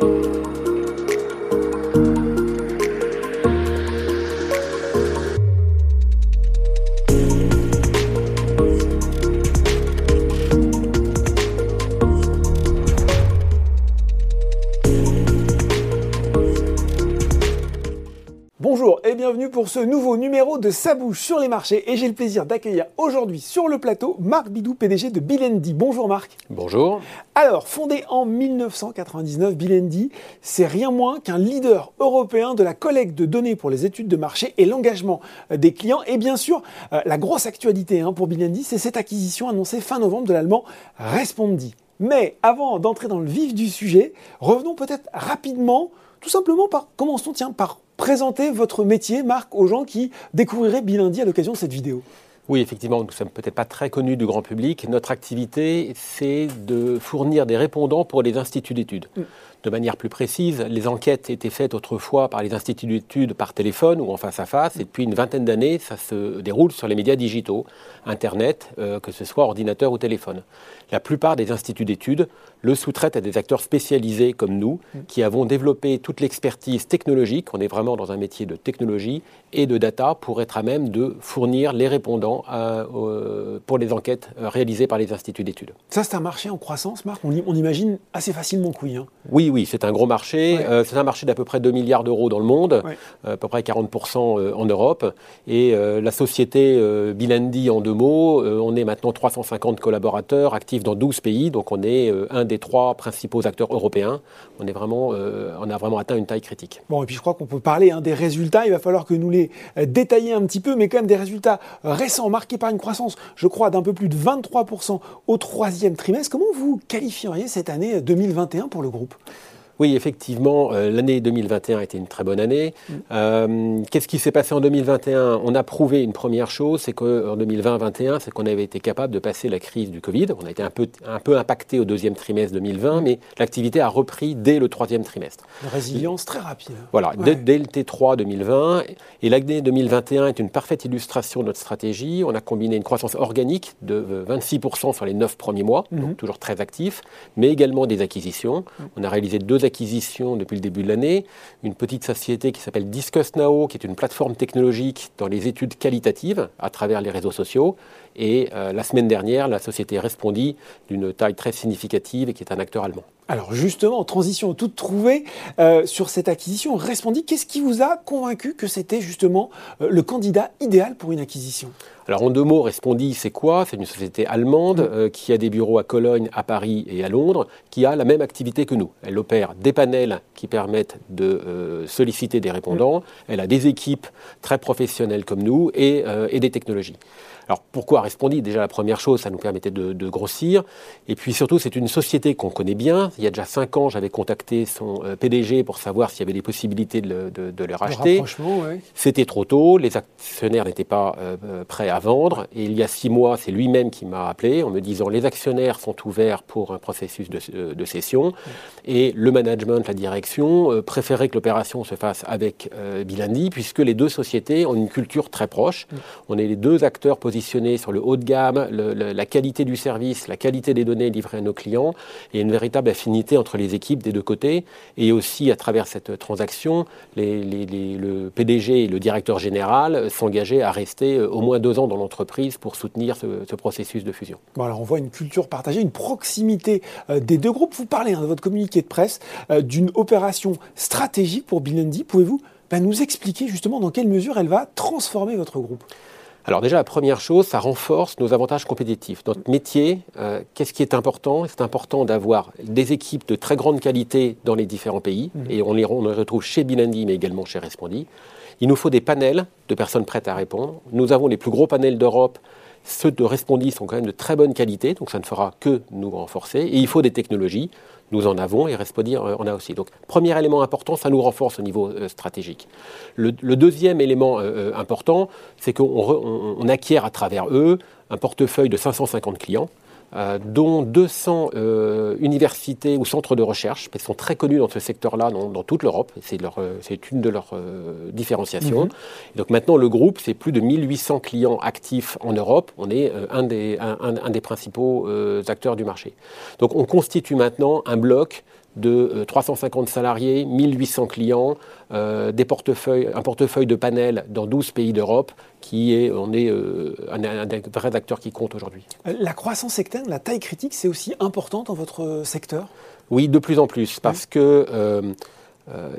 Bonjour et pour ce nouveau numéro de Sa bouche sur les marchés et j'ai le plaisir d'accueillir aujourd'hui sur le plateau Marc Bidou, PDG de Bilendi. Bonjour Marc. Bonjour. Alors, fondé en 1999, Bilendi, c'est rien moins qu'un leader européen de la collecte de données pour les études de marché et l'engagement des clients. Et bien sûr, euh, la grosse actualité hein, pour Bilendi, c'est cette acquisition annoncée fin novembre de l'allemand Respondi. Mais avant d'entrer dans le vif du sujet, revenons peut-être rapidement, tout simplement par, commençons tiens, par présenter votre métier, Marc, aux gens qui découvriraient Bilendi à l'occasion de cette vidéo oui, effectivement, nous ne sommes peut-être pas très connus du grand public. Notre activité, c'est de fournir des répondants pour les instituts d'études. Mm. De manière plus précise, les enquêtes étaient faites autrefois par les instituts d'études par téléphone ou en face à face, et depuis une vingtaine d'années, ça se déroule sur les médias digitaux, Internet, euh, que ce soit ordinateur ou téléphone. La plupart des instituts d'études le sous-traitent à des acteurs spécialisés comme nous, qui avons développé toute l'expertise technologique, on est vraiment dans un métier de technologie et de data, pour être à même de fournir les répondants euh, pour les enquêtes euh, réalisées par les instituts d'études. Ça, c'est un marché en croissance, Marc? On, on imagine assez facilement oui. Hein? Oui, oui, c'est un gros marché. Euh, c'est un marché d'à peu près 2 milliards d'euros dans le monde, à peu près 40% en Europe. Et la société Bilendi, en deux mots, on est maintenant 350 collaborateurs actifs dans 12 pays, donc on est un des trois principaux acteurs européens. On, est vraiment, on a vraiment atteint une taille critique. Bon, et puis je crois qu'on peut parler hein, des résultats. Il va falloir que nous les détaillions un petit peu, mais quand même des résultats récents marqués par une croissance, je crois, d'un peu plus de 23% au troisième trimestre. Comment vous qualifieriez cette année 2021 pour le groupe? Oui, effectivement, euh, l'année 2021 a été une très bonne année. Mm. Euh, qu'est-ce qui s'est passé en 2021 On a prouvé une première chose, c'est qu'en 2020-2021, c'est qu'on avait été capable de passer la crise du Covid. On a été un peu, un peu impacté au deuxième trimestre 2020, mais l'activité a repris dès le troisième trimestre. Résilience très rapide. Voilà, dès, le T3 2020. Et l'année 2021 est une parfaite illustration de notre stratégie. On a combiné une croissance organique de 26% sur les 9 premiers mois, donc mm-hmm. toujours très actif, mais également des acquisitions. Mm. On a réalisé deux acquisitions depuis le début de l'année, une petite société qui s'appelle Discuss Now, qui est une plateforme technologique dans les études qualitatives à travers les réseaux sociaux. Et euh, la semaine dernière, la société Respondi, d'une taille très significative et qui est un acteur allemand. Alors justement, transition toute trouvée euh, sur cette acquisition, Respondi, qu'est-ce qui vous a convaincu que c'était justement euh, le candidat idéal pour une acquisition? Alors en deux mots, Respondi, c'est quoi? C'est une société allemande mm. qui a des bureaux à Cologne, à Paris et à Londres, qui a la même activité que nous. Elle opère des panels qui permettent de solliciter des répondants, mm. elle a des équipes très professionnelles comme nous et, et des technologies. Alors pourquoi Respondi? Déjà la première chose, ça nous permettait de, grossir. Et puis surtout, c'est une société qu'on connaît bien. Il y a déjà cinq ans, j'avais contacté son euh, PDG pour savoir s'il y avait des possibilités de le, racheter. C'était trop tôt, les actionnaires n'étaient pas euh, euh, prêts à vendre. Et il y a six mois, c'est lui-même qui m'a appelé en me disant les actionnaires sont ouverts pour un processus de, cession. Et le management, la direction, préférait que l'opération se fasse avec Bilandi, puisque les deux sociétés ont une culture très proche. On est les deux acteurs positionnés sur le haut de gamme, la qualité du service, la qualité des données livrées à nos clients, et une véritable affinité entre les équipes des deux côtés. Et aussi, à travers cette transaction, le PDG et le directeur général s'engageaient à rester euh, au moins deux ans dans l'entreprise pour soutenir ce, processus de fusion. Bon, alors on voit une culture partagée, une proximité euh, des deux groupes. Vous parlez hein, de votre communiqué de presse euh, d'une opération stratégique pour Bilendi. Pouvez-vous ben, nous expliquer justement dans quelle mesure elle va transformer votre groupe? Alors déjà, la première chose, ça renforce nos avantages compétitifs. Notre métier, euh, qu'est-ce qui est important? C'est important d'avoir des équipes de très grande qualité dans les différents pays, mhm. et on les, on les, retrouve chez Bilandi, mais également chez Respondi. Il nous faut des panels de personnes prêtes à répondre. Nous avons les plus gros panels d'Europe. Ceux de Respondi sont quand même de très bonne qualité, donc ça ne fera que nous renforcer. Et il faut des technologies nous en avons et Respondi en a aussi. Donc, premier élément important, ça nous renforce au niveau euh, stratégique. Le, deuxième élément euh, euh, important, c'est qu'on acquiert à travers eux un portefeuille de 550 clients dont 200 euh, universités ou centres de recherche, qui sont très connus dans ce secteur-là, dans, toute l'Europe. C'est euh, une de leurs différenciations. Mhm. donc maintenant, le groupe, c'est plus de 1800 clients actifs en Europe. On est un des, un, des principaux acteurs du marché. Donc on constitue maintenant un bloc de 350 euh, salariés, 1800 clients, euh, des portefeuilles, un portefeuille de panels dans 12 pays d'Europe, qui est, on est un, des vrais acteurs qui compte aujourd'hui. La croissance externe, la taille critique, c'est aussi important dans votre secteur? Oui, de plus en plus, parce que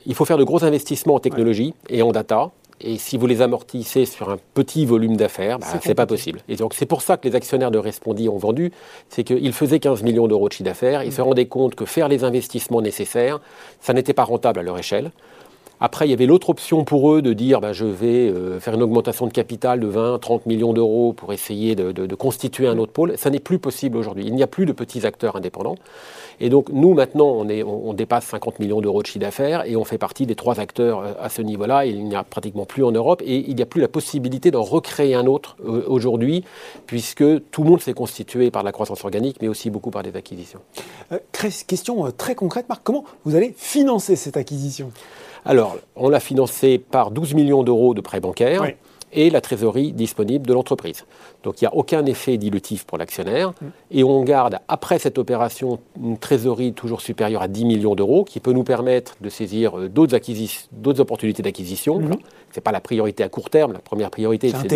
il faut faire de gros investissements en technologie et en data. Et si vous les amortissez sur un petit volume d'affaires, bah, ce n'est pas possible. Et donc c'est pour ça que les actionnaires de Respondi ont vendu, c'est qu'ils faisaient 15 millions d'euros de chiffre d'affaires, ils se rendaient compte que faire les investissements nécessaires, ça n'était pas rentable à leur échelle. Après, il y avait l'autre option pour eux de dire bah, je vais euh, faire une augmentation de capital de 20, 30 millions d'euros pour essayer de, constituer un autre pôle. Ça n'est plus possible aujourd'hui. Il n'y a plus de petits acteurs indépendants. Et donc, nous, maintenant, on, dépasse 50 millions d'euros de chiffre d'affaires et on fait partie des trois acteurs euh, à ce niveau-là. Il n'y a pratiquement plus en Europe et il n'y a plus la possibilité d'en recréer un autre euh, aujourd'hui, puisque tout le monde s'est constitué par la croissance organique, mais aussi beaucoup par des acquisitions. question très concrète, Marc. Comment vous allez financer cette acquisition? Alors, on l'a financé par 12 millions d'euros de prêts bancaires. Et la trésorerie disponible de l'entreprise. Donc il n'y a aucun effet dilutif pour l'actionnaire mm. et on garde après cette opération une trésorerie toujours supérieure à 10 millions d'euros qui peut nous permettre de saisir euh, d'autres, opportunités d'acquisition. Mm. Ce n'est pas la priorité à court terme, la première priorité c'est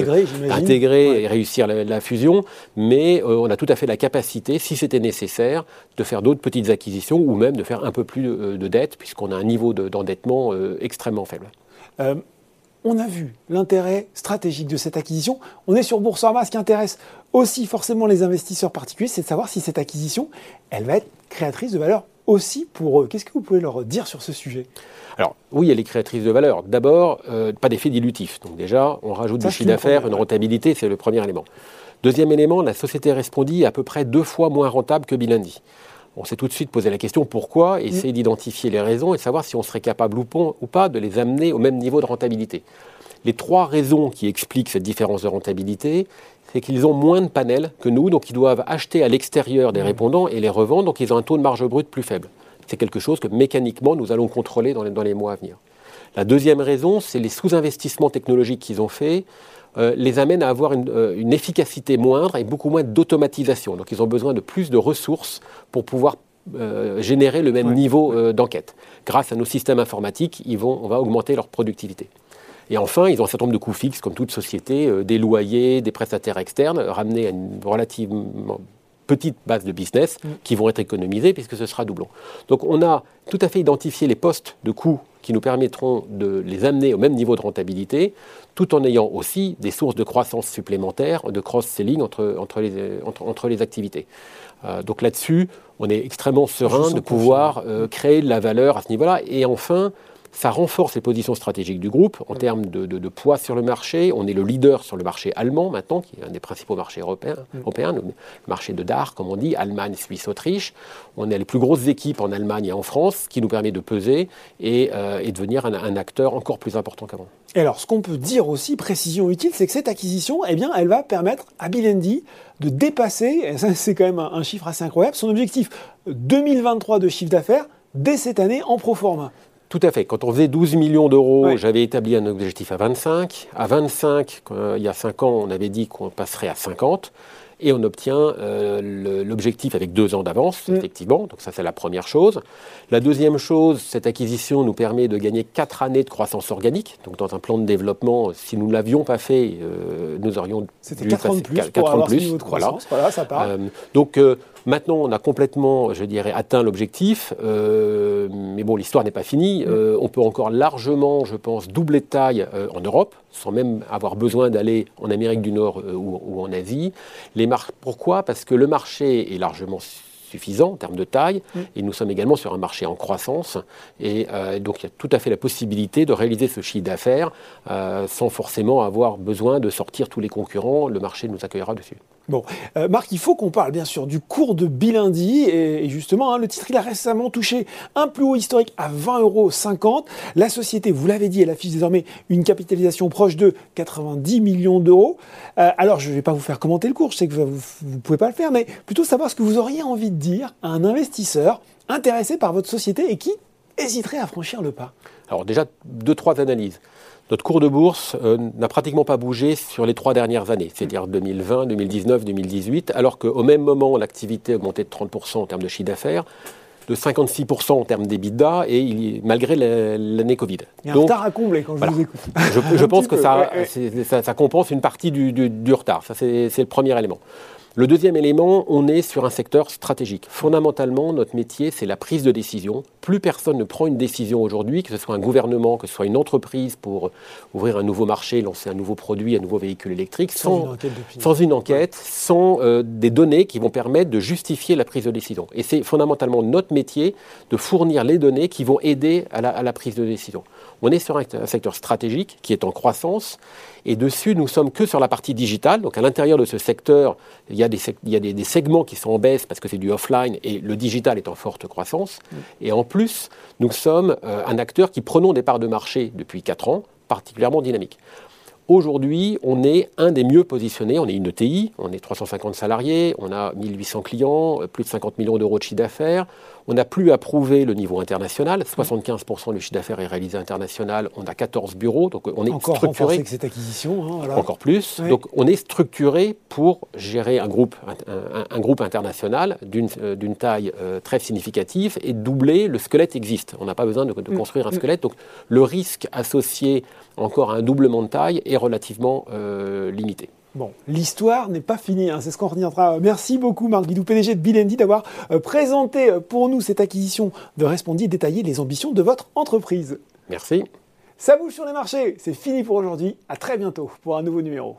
d'intégrer et réussir la, fusion, mais euh, on a tout à fait la capacité, si c'était nécessaire, de faire d'autres petites acquisitions ou même de faire un peu plus de, euh, de dettes puisqu'on a un niveau d'endettement extrêmement faible on a vu l'intérêt stratégique de cette acquisition. On est sur Boursorama. Ce qui intéresse aussi forcément les investisseurs particuliers, c'est de savoir si cette acquisition, elle va être créatrice de valeur aussi pour eux. Qu'est-ce que vous pouvez leur dire sur ce sujet? Alors oui, elle est créatrice de valeur. D'abord, euh, pas d'effet dilutif. Donc déjà, on rajoute du chiffre d'affaires, une rentabilité, c'est le premier élément. Deuxième élément, la société Respondi est à peu près deux fois moins rentable que Bilandi on s'est tout de suite posé la question pourquoi, mm. essayer d'identifier les raisons et savoir si on serait capable ou pas de les amener au même niveau de rentabilité. Les trois raisons qui expliquent cette différence de rentabilité, c'est qu'ils ont moins de panels que nous, donc ils doivent acheter à l'extérieur des mm. répondants et les revendre, donc ils ont un taux de marge brute plus faible. C'est quelque chose que mécaniquement nous allons contrôler dans les, dans les mois à venir. La deuxième raison, c'est les sous-investissements technologiques qu'ils ont faits euh, les amène à avoir euh, une, efficacité moindre et beaucoup moins d'automatisation. Donc ils ont besoin de plus de ressources pour pouvoir euh, générer le même niveau d'enquête. Grâce à nos systèmes informatiques, ils vont, on va augmenter leur productivité. Et enfin, ils ont un certain nombre de coûts fixes, comme toute société, des loyers, des prestataires externes, ramenés à une relativement petite base de business mm. qui vont être économisés puisque ce sera doublon. Donc on a tout à fait identifié les postes de coûts qui nous permettront de les amener au même niveau de rentabilité, tout en ayant aussi des sources de croissance supplémentaires, de cross-selling entre, entre, les, entre, les activités. Euh, donc là-dessus, on est extrêmement serein de pouvoir euh, créer de la valeur à ce niveau-là. Et enfin, ça renforce les positions stratégiques du groupe en termes de, poids sur le marché. On est le leader sur le marché allemand maintenant, qui est un des principaux marchés européens, le, marché de DAR, comme on dit, Allemagne, Suisse, Autriche. On a les plus grosses équipes en Allemagne et en France, ce qui nous permet de peser et, euh, devenir un, acteur encore plus important qu'avant. Et alors, ce qu'on peut dire aussi, précision utile, c'est que cette acquisition, eh bien, elle va permettre à Bilendi de dépasser, et ça c'est quand même un, un chiffre assez incroyable, son objectif 2023 de chiffre d'affaires dès cette année en pro forma. Tout à fait. Quand on faisait 12 millions d'euros, j'avais établi un objectif à 25. À 25, il y a 5 ans, on avait dit qu'on passerait à 50 et on obtient euh, l'objectif avec deux ans d'avance, mm. effectivement. Donc ça, c'est la première chose. La deuxième chose, cette acquisition nous permet de gagner quatre années de croissance organique. Donc dans un plan de développement, si nous ne l'avions pas fait, euh, nous aurions... C'était 4 ans de plus pour avoir plus. niveau de croissance. Voilà, ça part. Euh, donc maintenant, on a complètement, je dirais, atteint l'objectif. mais bon, l'histoire n'est pas finie. Mm. on peut encore largement, je pense, doubler de taille en Europe sans même avoir besoin d'aller en Amérique du Nord ou, en Asie. Les pourquoi? Parce que le marché est largement suffisant en termes de taille, mm. et nous sommes également sur un marché en croissance, et euh, donc il y a tout à fait la possibilité de réaliser ce chiffre d'affaires euh, sans forcément avoir besoin de sortir tous les concurrents, le marché nous accueillera dessus. Bon, euh, Marc, il faut qu'on parle bien sûr du cours de Bilindi. Et, justement, hein, le titre, il a récemment touché un plus haut historique à 20,50 euros. La société, vous l'avez dit, elle affiche désormais une capitalisation proche de 90 millions d'euros. Euh, alors, je ne vais pas vous faire commenter le cours, je sais que vous ne pouvez pas le faire, mais plutôt savoir ce que vous auriez envie de dire à un investisseur intéressé par votre société et qui hésiterait à franchir le pas. Alors déjà, deux, trois analyses. Notre cours de bourse euh, n'a pratiquement pas bougé sur les trois dernières années, c'est-à-dire 2020, 2019, 2018, alors qu'au même moment, l'activité augmentait de 30% en termes de chiffre d'affaires. de 56% en termes d'EBITDA, et il, malgré l'année Covid. Il y a un retard à combler quand je vous écoute. Je, pense que ça, ça, compense une partie du, du retard. Ça, c'est le premier élément. Le deuxième élément, on est sur un secteur stratégique. Fondamentalement, notre métier, c'est la prise de décision. Plus personne ne prend une décision aujourd'hui, que ce soit un gouvernement, que ce soit une entreprise pour ouvrir un nouveau marché, lancer un nouveau produit, un nouveau véhicule électrique, sans, une enquête, sans, euh, des données qui vont permettre de justifier la prise de décision. Et c'est fondamentalement notre métier de fournir les données qui vont aider à la prise de décision. On est sur un secteur stratégique qui est en croissance et dessus, nous sommes que sur la partie digitale. Donc à l'intérieur de ce secteur, il y a des, segments qui sont en baisse parce que c'est du offline et le digital est en forte croissance. Et en plus, nous sommes euh, un acteur qui prenons des parts de marché depuis 4 ans, particulièrement dynamique. Aujourd'hui, on est un des mieux positionnés. On est une ETI, on est 350 salariés, on a 1800 clients, euh, plus de 50 millions d'euros de chiffre d'affaires. On n'a plus à prouver le niveau international. 75% du chiffre d'affaires est réalisé international. On a 14 bureaux, donc on est Encore structuré. avec cette acquisition. Hein, Encore plus. Donc on est structuré pour gérer un groupe, un, groupe international d'une euh, taille euh, très significative et doubler le squelette existe. On n'a pas besoin de, mm. construire un mm. squelette. Donc le risque associé encore à un doublement de taille est relativement euh, limité. Bon, l'histoire n'est pas finie, hein, c'est ce qu'on retiendra. Merci beaucoup Marc Guidou, PDG de Bilendi, d'avoir euh, présenté euh, pour nous cette acquisition de Respondi et détaillé les ambitions de votre entreprise. Merci. Ça bouge sur les marchés, c'est fini pour aujourd'hui. À très bientôt pour un nouveau numéro.